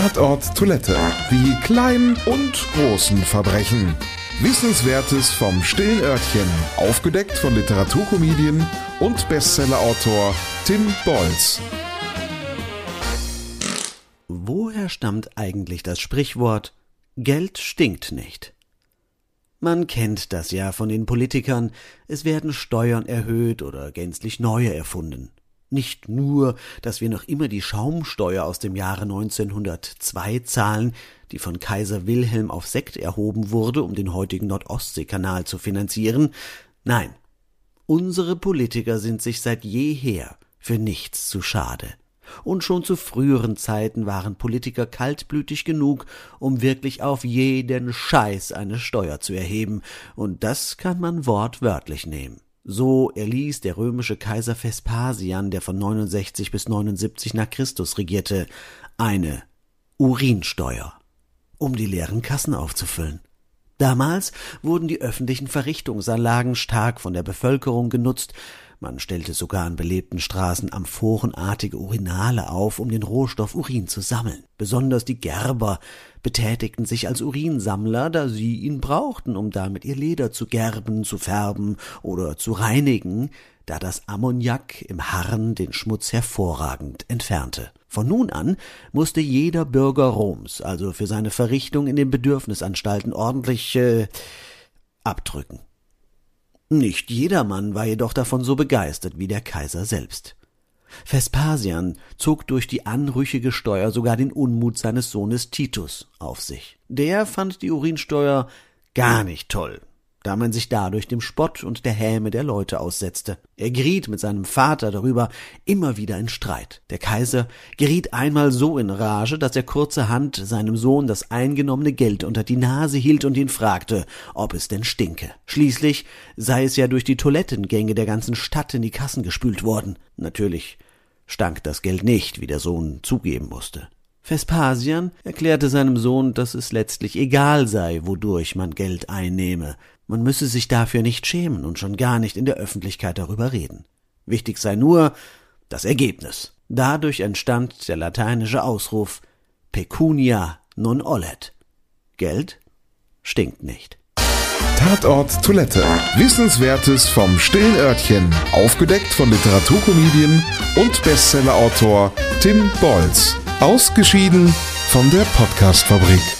Tatort Toilette. Die kleinen und großen Verbrechen. Wissenswertes vom stillen Örtchen. Aufgedeckt von Literaturkomedien und Bestsellerautor Tim Bolz. Woher stammt eigentlich das Sprichwort Geld stinkt nicht? Man kennt das ja von den Politikern, es werden Steuern erhöht oder gänzlich neue erfunden. Nicht nur, dass wir noch immer die Schaumsteuer aus dem Jahre 1902 zahlen, die von Kaiser Wilhelm auf Sekt erhoben wurde, um den heutigen Nordostseekanal zu finanzieren. Nein, unsere Politiker sind sich seit jeher für nichts zu schade. Und schon zu früheren Zeiten waren Politiker kaltblütig genug, um wirklich auf jeden Scheiß eine Steuer zu erheben, und das kann man wortwörtlich nehmen. So erließ der römische Kaiser Vespasian, der von 69 bis 79 nach Christus regierte, eine Urinsteuer, um die leeren Kassen aufzufüllen. Damals wurden die öffentlichen Verrichtungsanlagen stark von der Bevölkerung genutzt, man stellte sogar an belebten Straßen amphorenartige Urinale auf, um den Rohstoff Urin zu sammeln. Besonders die Gerber betätigten sich als Urinsammler, da sie ihn brauchten, um damit ihr Leder zu gerben, zu färben oder zu reinigen, da das Ammoniak im Harren den Schmutz hervorragend entfernte. Von nun an musste jeder Bürger Roms also für seine Verrichtung in den Bedürfnisanstalten ordentlich äh, abdrücken. Nicht jedermann war jedoch davon so begeistert wie der Kaiser selbst. Vespasian zog durch die anrüchige Steuer sogar den Unmut seines Sohnes Titus auf sich. Der fand die Urinsteuer gar nicht toll da man sich dadurch dem Spott und der Häme der Leute aussetzte. Er geriet mit seinem Vater darüber immer wieder in Streit. Der Kaiser geriet einmal so in Rage, dass er kurzerhand seinem Sohn das eingenommene Geld unter die Nase hielt und ihn fragte, ob es denn stinke. Schließlich sei es ja durch die Toilettengänge der ganzen Stadt in die Kassen gespült worden. Natürlich stank das Geld nicht, wie der Sohn zugeben musste. Vespasian erklärte seinem Sohn, dass es letztlich egal sei, wodurch man Geld einnehme. Man müsse sich dafür nicht schämen und schon gar nicht in der Öffentlichkeit darüber reden. Wichtig sei nur das Ergebnis. Dadurch entstand der lateinische Ausruf Pecunia non olet. Geld stinkt nicht. Tatort Toilette. Wissenswertes vom stillen Örtchen. Aufgedeckt von Literaturkomedien und Bestsellerautor Tim Bolz. Ausgeschieden von der Podcastfabrik.